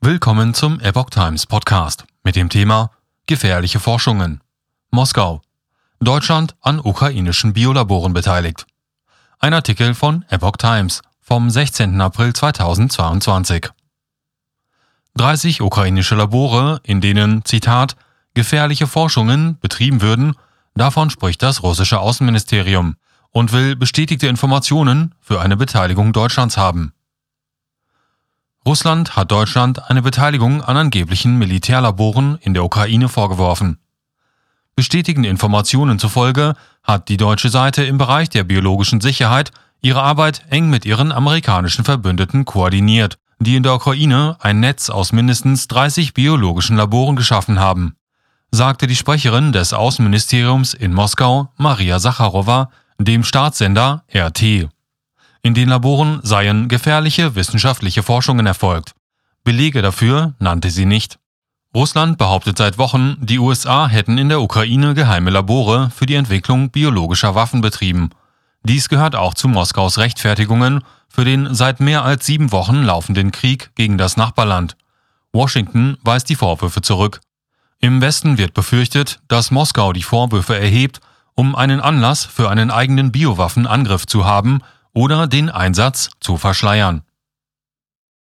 Willkommen zum Epoch Times Podcast mit dem Thema Gefährliche Forschungen. Moskau. Deutschland an ukrainischen Biolaboren beteiligt. Ein Artikel von Epoch Times vom 16. April 2022. 30 ukrainische Labore, in denen, Zitat, gefährliche Forschungen betrieben würden, davon spricht das russische Außenministerium und will bestätigte Informationen für eine Beteiligung Deutschlands haben. Russland hat Deutschland eine Beteiligung an angeblichen Militärlaboren in der Ukraine vorgeworfen. Bestätigenden Informationen zufolge hat die deutsche Seite im Bereich der biologischen Sicherheit ihre Arbeit eng mit ihren amerikanischen Verbündeten koordiniert, die in der Ukraine ein Netz aus mindestens 30 biologischen Laboren geschaffen haben, sagte die Sprecherin des Außenministeriums in Moskau, Maria Sacharowa, dem Staatssender RT. In den Laboren seien gefährliche wissenschaftliche Forschungen erfolgt. Belege dafür nannte sie nicht. Russland behauptet seit Wochen, die USA hätten in der Ukraine geheime Labore für die Entwicklung biologischer Waffen betrieben. Dies gehört auch zu Moskaus Rechtfertigungen für den seit mehr als sieben Wochen laufenden Krieg gegen das Nachbarland. Washington weist die Vorwürfe zurück. Im Westen wird befürchtet, dass Moskau die Vorwürfe erhebt, um einen Anlass für einen eigenen Biowaffenangriff zu haben oder den Einsatz zu verschleiern.